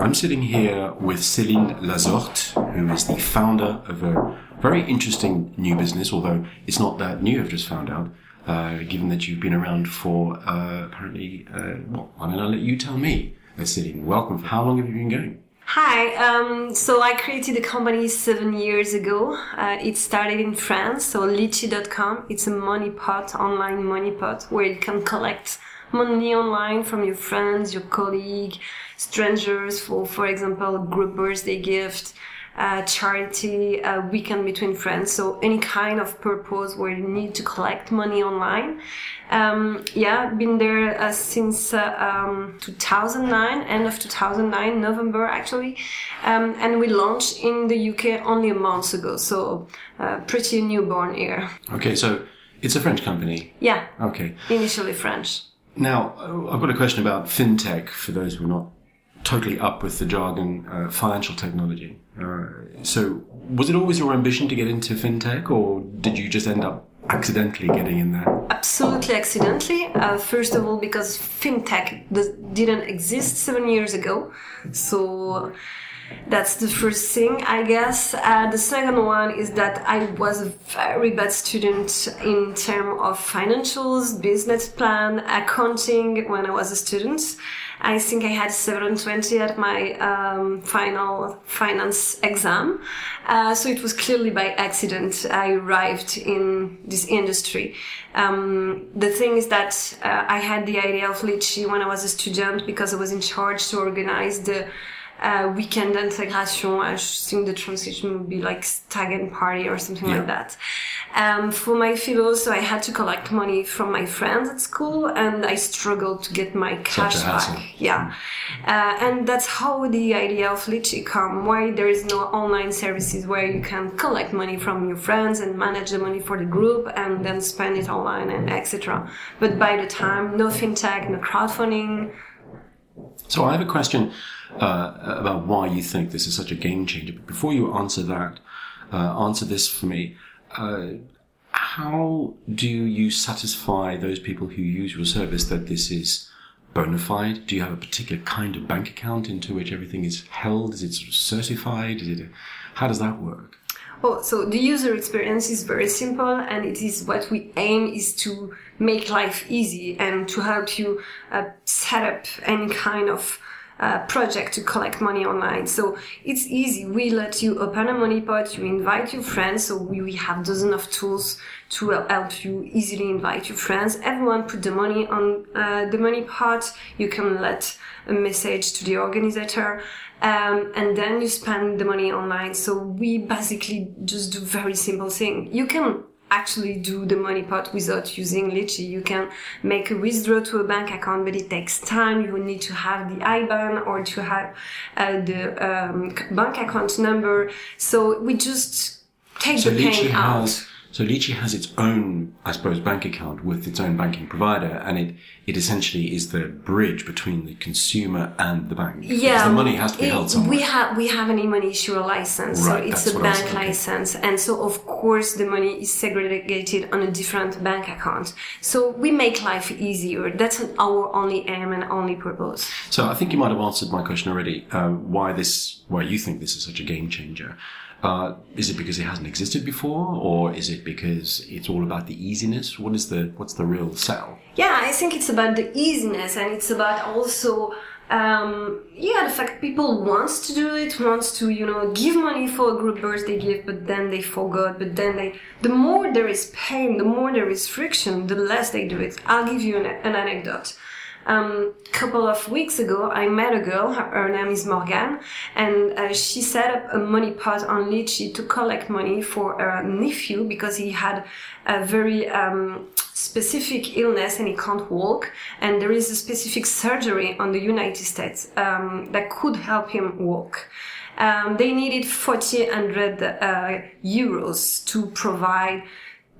I'm sitting here with Céline Lazorthes, who is the founder of a very interesting new business, although it's not that new, I've just found out, uh, given that you've been around for uh, apparently, uh, well, I mean, I'll let you tell me, uh, Céline. Welcome. How long have you been going? Hi, um, so I created the company seven years ago. Uh, it started in France, so Leetchi.com. It's a money pot, online money pot, where you can collect money online from your friends, your colleague, strangers for, for example, group birthday gift, uh, charity, a weekend between friends. So any kind of purpose where you need to collect money online. Um, yeah, been there uh, since uh, um, 2009, end of 2009, November actually, um, and we launched in the UK only a month ago. So uh, pretty newborn here. Okay, so it's a French company. Yeah. Okay. Initially French. Now, uh, I've got a question about fintech for those who are not totally up with the jargon, uh, financial technology. Uh, so, was it always your ambition to get into fintech, or did you just end up accidentally getting in there? Absolutely accidentally. Uh, first of all, because fintech didn't exist seven years ago, so that's the first thing, I guess. Uh, the second one is that I was a very bad student in terms of financials, business plan, accounting when I was a student. I think I had 720 at my um, final finance exam. Uh, so it was clearly by accident I arrived in this industry. Um, the thing is that uh, I had the idea of Leetchi when I was a student because I was in charge to organize the uh, weekend integration. I think the translation would be like stag and party or something yeah. like that. Um, for my philo, so I had to collect money from my friends at school, and I struggled to get my cash back. Yeah, uh, and that's how the idea of Leetchi come. Why there is no online services where you can collect money from your friends and manage the money for the group, and then spend it online and etc. But by the time, no fintech, no crowdfunding. So I have a question uh, about why you think this is such a game changer. But before you answer that, uh, answer this for me. Uh, how do you satisfy those people who use your service that this is bona fide? Do you have a particular kind of bank account into which everything is held? Is it sort of certified? Is it? A, how does that work? Oh, so the user experience is very simple, and it is what we aim is to make life easy and to help you uh, set up any kind of project to collect money online. So it's easy. We let you open a money pot, you invite your friends. So we, we have dozens of tools to help you easily invite your friends. Everyone put the money on uh, the money pot. You can let a message to the organizer. Um, and then you spend the money online. So we basically just do very simple thing. You can actually do the money pot without using Leetchi. You can make a withdrawal to a bank account, but it takes time. You need to have the IBAN or to have uh, the um, bank account number. So we just take so the pain out. So Leetchi has its own, I suppose, bank account with its own banking provider, and it, it essentially is the bridge between the consumer and the bank. Yeah, the money has to be it, held somewhere. We have we have an e-money issuer license, right, so it's a bank license, and so of course the money is segregated on a different bank account. So we make life easier. That's our only aim and only purpose. So I think you might have answered my question already. Um, why this? Why you think this is such a game changer? Uh, is it because it hasn't existed before, or is it because it's all about the easiness? What is the what's the real sell? Yeah, I think it's about the easiness, and it's about also um, yeah, the fact people wants to do it, wants to, you know, give money for a group birthday gift, but then they forgot, but then they, the more there is pain, the more there is friction, the less they do it. I'll give you an, an anecdote. A um, couple of weeks ago, I met a girl. Her, her name is Morgan, and uh, she set up a money pot on Leetchi to collect money for her nephew because he had a very um, specific illness and he can't walk. And there is a specific surgery on the United States um, that could help him walk. Um, they needed 400 uh, euros to provide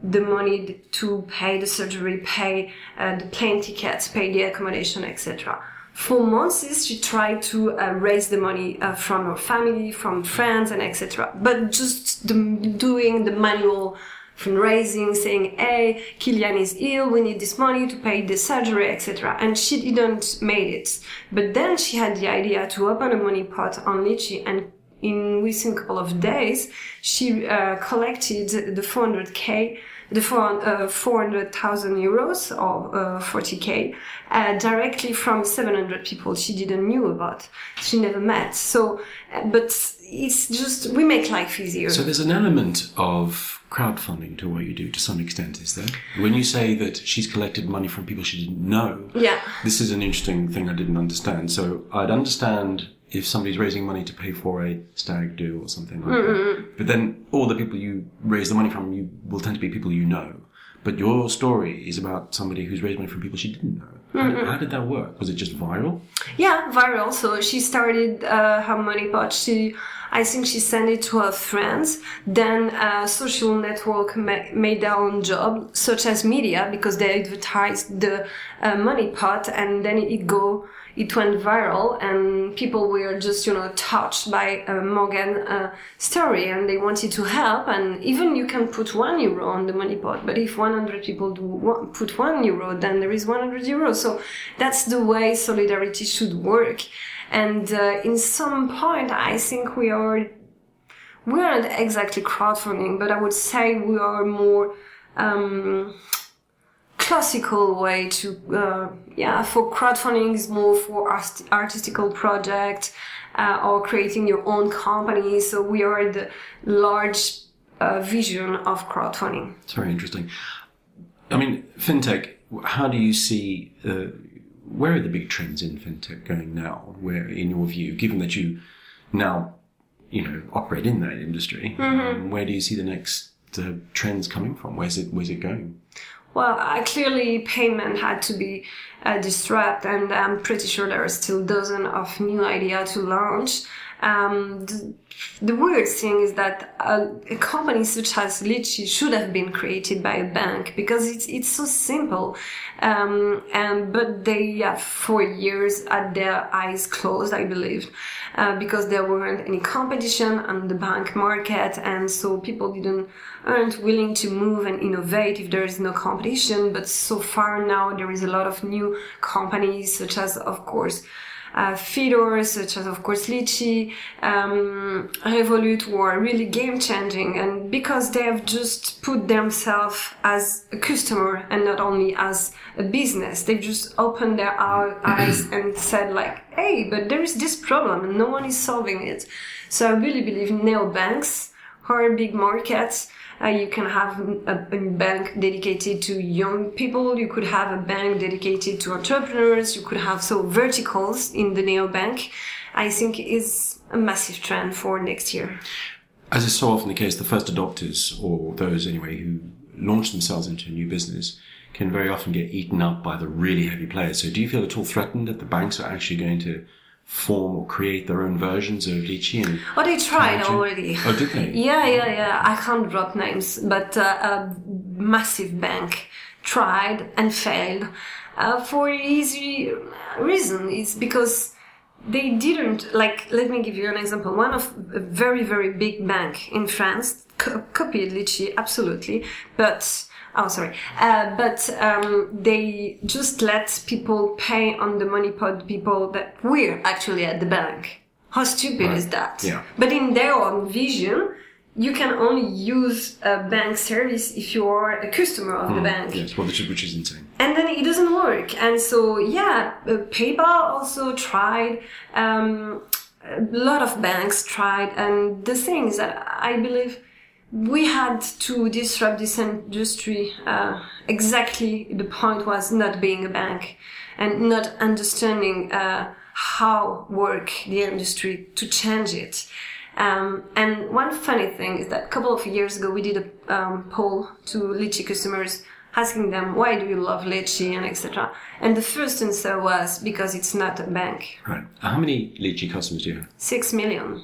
the money to pay the surgery, pay uh, the plane tickets, pay the accommodation, etc. For months, she tried to uh, raise the money uh, from her family, from friends, and etc. But just the, doing the manual fundraising, saying, "Hey, Kilian is ill. We need this money to pay the surgery, etc." And she didn't make it. But then she had the idea to open a money pot on Leetchi and in within a couple of days, she uh, collected the 400k, the 400,000 euros or uh, 40k uh, directly from 700 people she didn't knew about, she never met. So, uh, but it's just we make life easier. So there's an element of crowdfunding to what you do to some extent, is there? When you say that she's collected money from people she didn't know, yeah, this is an interesting thing I didn't understand. So I'd understand if somebody's raising money to pay for a stag do or something like mm-hmm. that. But then all the people you raise the money from you will tend to be people you know. But your story is about somebody who's raised money from people she didn't know. How, mm-hmm. did, how did that work? Was it just viral? Yeah, viral. So she started uh, her money pot. She, I think she sent it to her friends. Then a social network ma- made their own job, such as media, because they advertised the uh, money pot, and then it go it went viral and people were just you know touched by uh, Morgan uh, story and they wanted to help and even you can put one euro on the money pot but if 100 people do one, put one euro then there is 100 euros so that's the way solidarity should work. And uh, in some point I think we are we aren't exactly crowdfunding but I would say we are more um, classical way to uh, yeah for crowdfunding is more for art- artistical project uh, or creating your own company. So we are the large uh, vision of crowdfunding. It's very interesting. I mean fintech how do you see uh, where are the big trends in fintech going now? Where in your view given that you now you know operate in that industry mm-hmm. um, where do you see the next uh, trends coming from? Where's it where's it going well, uh, clearly payment had to be uh, disrupted, and I'm pretty sure there are still dozens of new ideas to launch. Um, the, the, weird thing is that a, a, company such as Leetchi should have been created by a bank because it's it's so simple, um, and but they have for years had their eyes closed, I believe, uh, because there weren't any competition on the bank market, and so people didn't aren't willing to move and innovate if there is no competition. But so far now there is a lot of new companies such as, of course, uh, feeders such as of course Leetchi, um, Revolut were really game changing and because they have just put themselves as a customer and not only as a business, they've just opened their eyes and said like, hey, but there is this problem and no one is solving it. So I really believe neobanks are big markets uh, you can have a, a, bank dedicated to young people. You could have a bank dedicated to entrepreneurs. You could have so verticals in the neo bank. I think is a massive trend for next year. As is so often the case, the first adopters, or those anyway who launch themselves into a new business, can very often get eaten up by the really heavy players. So, do you feel at all threatened that the banks are actually going to form or create their own versions of Leetchi? And oh, they tried already. Oh, did they? yeah, yeah, yeah. I can't drop names, but uh, a massive bank tried and failed uh, for easy reason. It's because they didn't like. Let me give you an example. One of a very very big bank in France co- copied Leetchi absolutely, but Oh, sorry. Uh, but um, they just let people pay on the money pod people that we're actually at the bank. How stupid right. is that? Yeah. But in their own vision, you can only use a bank service if you are a customer of mm, the bank. Yes, well, which is, which is insane. And then it doesn't work. And so, yeah, uh, PayPal also tried. Um, a lot of banks tried. And the thing is that I believe we had to disrupt this industry. Uh, exactly the point was not being a bank and not understanding uh, how work the industry to change it. Um, and one funny thing is that a couple of years ago we did a um, poll to Leetchi customers asking them why do you love Leetchi and etc. And the first answer was because it's not a bank. Right. How many Leetchi customers do you have? Six million.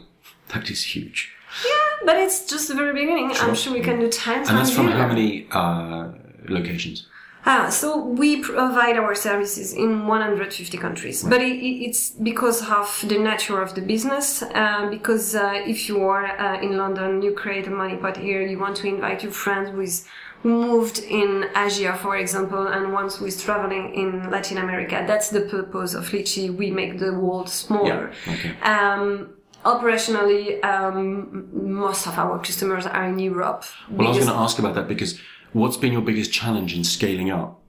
That is huge. Yeah, but it's just the very beginning. Sure. I'm sure we can do time. And that's from how many uh, locations? Ah, so we provide our services in 150 countries, but it, it, it's because of the nature of the business. Uh, because uh, if you are uh, in London, you create a money pot here, you want to invite your friends with who moved in Asia, for example, and once who is traveling in Latin America. That's the purpose of Leetchi. We make the world smaller. Yeah, okay. Um, operationally, um, most of our customers are in Europe. Well, I was going to ask about that because what's been your biggest challenge in scaling up?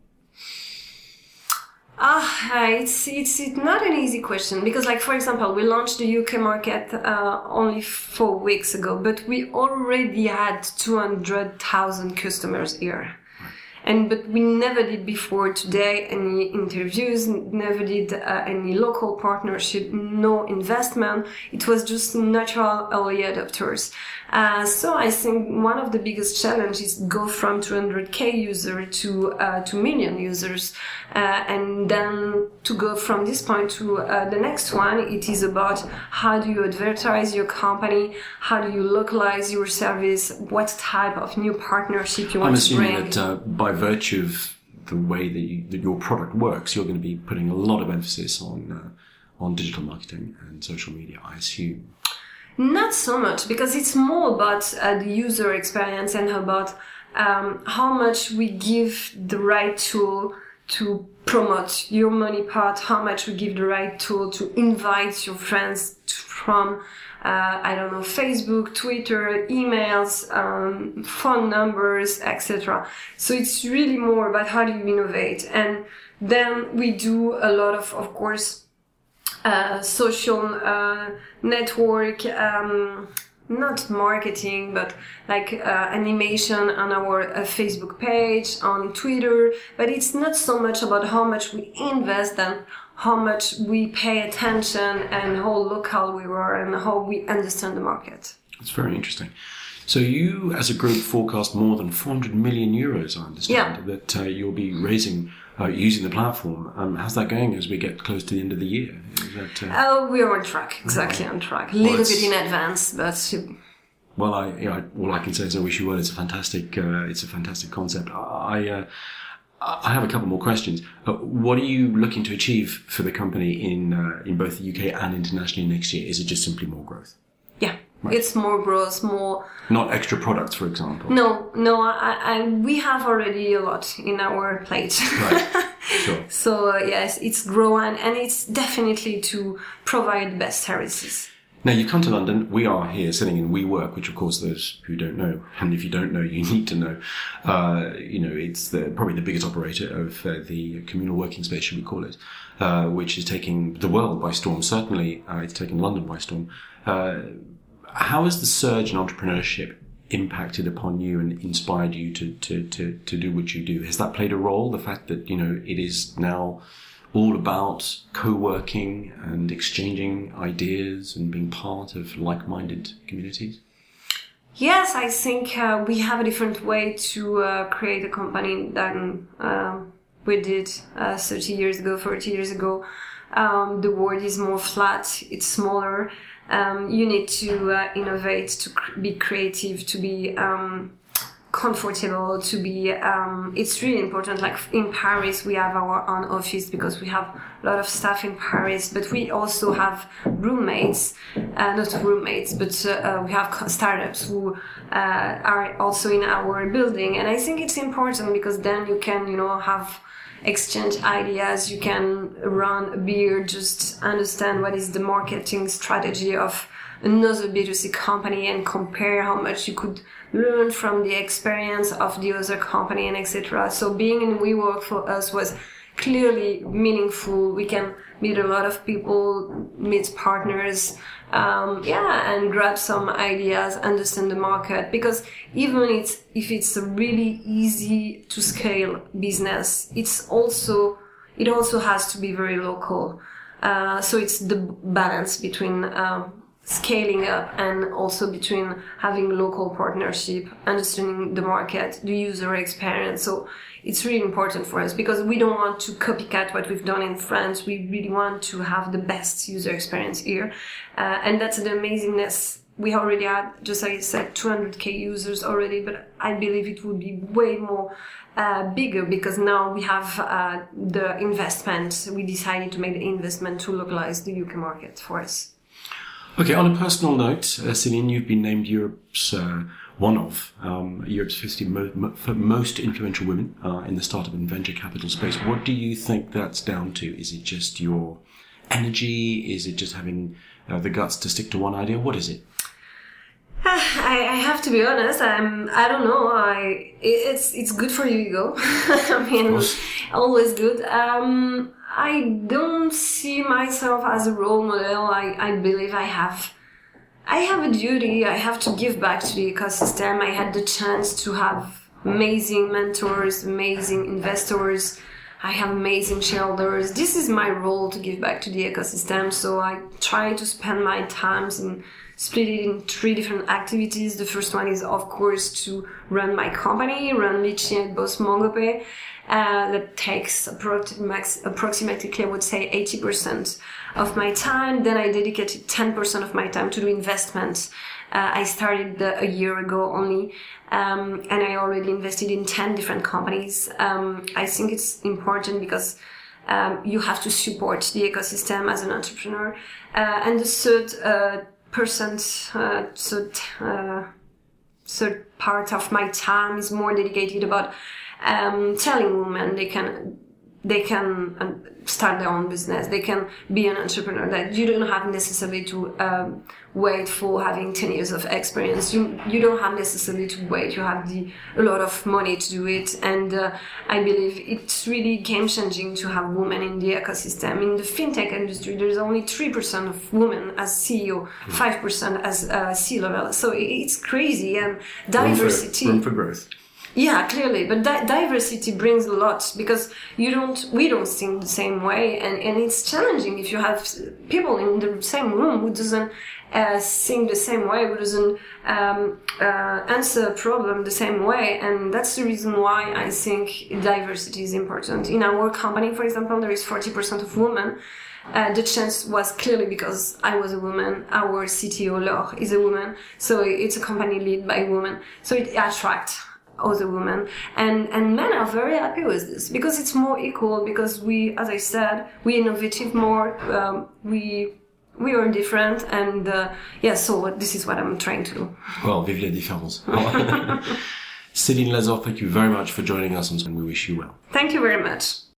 Ah, it's, it's it's not an easy question because, like for example, we launched the UK market uh, only four weeks ago, but we already had two hundred thousand customers here, and but we never did before today any interviews, never did uh, any local partnership, no investment. It was just natural early adopters. Uh, so I think one of the biggest challenges is go from 200k user to uh, 2 million users, uh, and then to go from this point to uh, the next one. It is about how do you advertise your company, how do you localize your service, what type of new partnership you want to bring. that uh, by virtue of the way that, you, that your product works, you're going to be putting a lot of emphasis on uh, on digital marketing and social media. I assume. Not so much because it's more about uh, the user experience and about um, how much we give the right tool to promote your money part, how much we give the right tool to invite your friends to, from, uh, I don't know, Facebook, Twitter, emails, um, phone numbers, etc. So it's really more about how do you innovate. And then we do a lot of, of course, uh, social uh, network, um, not marketing, but like uh, animation on our uh, Facebook page, on Twitter. But it's not so much about how much we invest than how much we pay attention and how local we were and how we understand the market. It's very interesting. So you, as a group, forecast more than 400 million euros. I understand Yeah. that uh, you'll be raising uh, using the platform. Um, how's that going as we get close to the end of the year? Is that, uh, Oh, we are on track, exactly on track. A little it's- bit in advance, but Well, I, you know, all I can say is I wish you well. It's a fantastic, uh, it's a fantastic concept. I, uh, I have a couple more questions. Uh, what are you looking to achieve for the company in uh, in both the UK and internationally next year? Is it just simply more growth, yeah, it's more growth, more not extra products, for example? No, no, I, I, we have already a lot in our plate. Right. Sure. so uh, yes, it's growing and it's definitely to provide best services. Now you've come to London. We are here sitting in WeWork, which of course those who don't know, and if you don't know, you need to know. Uh, you know, it's the, probably the biggest operator of uh, the communal working space, should we call it, uh, which is taking the world by storm. Certainly, uh, it's taken London by storm. Uh, how has the surge in entrepreneurship impacted upon you and inspired you to, to, to, to do what you do? Has that played a role? The fact that, you know, it is now all about co-working and exchanging ideas and being part of like-minded communities? Yes, I think uh, we have a different way to uh, create a company than um, we did uh, 30 years ago, 40 years ago. Um, the world is more flat, it's smaller. Um, you need to uh, innovate, to cr- be creative, to be um, comfortable, to be. Um, it's really important. Like in Paris, we have our own office because we have a lot of staff in Paris, but we also have roommates, uh, not roommates, but uh, uh, we have startups who uh, are also in our building. And I think it's important because then you can, you know, have exchange ideas you can run a beer just understand what is the marketing strategy of another b2c company and compare how much you could learn from the experience of the other company and etc so being in WeWork for us was clearly meaningful. We can meet a lot of people meet partners um, yeah and grab some ideas understand the market. Because even it's if it's a really easy to scale business it's also it also has to be very local. Uh, so it's the balance between um, scaling up and also between having local partnership understanding the market the user experience so it's really important for us because we don't want to copycat what we've done in France. We really want to have the best user experience here. Uh, and that's the amazingness we already had, just like I said, 200k users already, but I believe it would be way more uh, bigger because now we have uh, the investment. We decided to make the investment to localize the UK market for us. Okay, on a personal note, uh, Celine, you've been named Europe's uh, one of um, Europe's 50 mo- mo- most influential women uh, in the startup and venture capital space. What do you think that's down to? Is it just your energy? Is it just having uh, the guts to stick to one idea? What is it? I, I have to be honest. I'm. I don't know. I. It's it's good for you, ego. I mean, always good. Um, I don't see myself as a role model. I, I believe I have. I have a duty. I have to give back to the ecosystem. I had the chance to have amazing mentors, amazing investors. I have amazing shareholders. This is my role to give back to the ecosystem. So I try to spend my times in split it in three different activities. The first one is, of course, to run my company, run Leetchi at Boss MangoPay. Uh, that takes approximately, I would say, 80% of my time. Then I dedicated 10% of my time to do investments. Uh, I started the, a year ago only, um, and I already invested in 10 different companies. Um, I think it's important because um, you have to support the ecosystem as an entrepreneur. Uh, and the third uh, percent, uh, third, uh, third part of my time is more dedicated about um, telling women they can they can um, start their own business. They can be an entrepreneur. That you don't have necessarily to um, wait for having ten years of experience. You you don't have necessarily to wait. You have the a lot of money to do it. And uh, I believe it's really game changing to have women in the ecosystem. In the fintech industry, there's only three percent of women as CEO, five percent as uh, C level. So it's crazy and diversity. Room for, room for growth. Yeah, clearly, but di- diversity brings a lot because you don't, we don't think the same way, and, and it's challenging if you have people in the same room who doesn't uh, think the same way, who doesn't um, uh, answer a problem the same way, and that's the reason why I think diversity is important. In our company, for example, there is forty percent of women. Uh, the chance was clearly because I was a woman. Our CTO, Laure, is a woman. So it's a company led by women. So it attracts other women. And and men are very happy with this because it's more equal because we as i said we innovative more um, we we are different and uh, yeah so this is what i'm trying to do. Well vive la différence. Céline Lazor, thank you very much for joining us and we wish you well. Thank you very much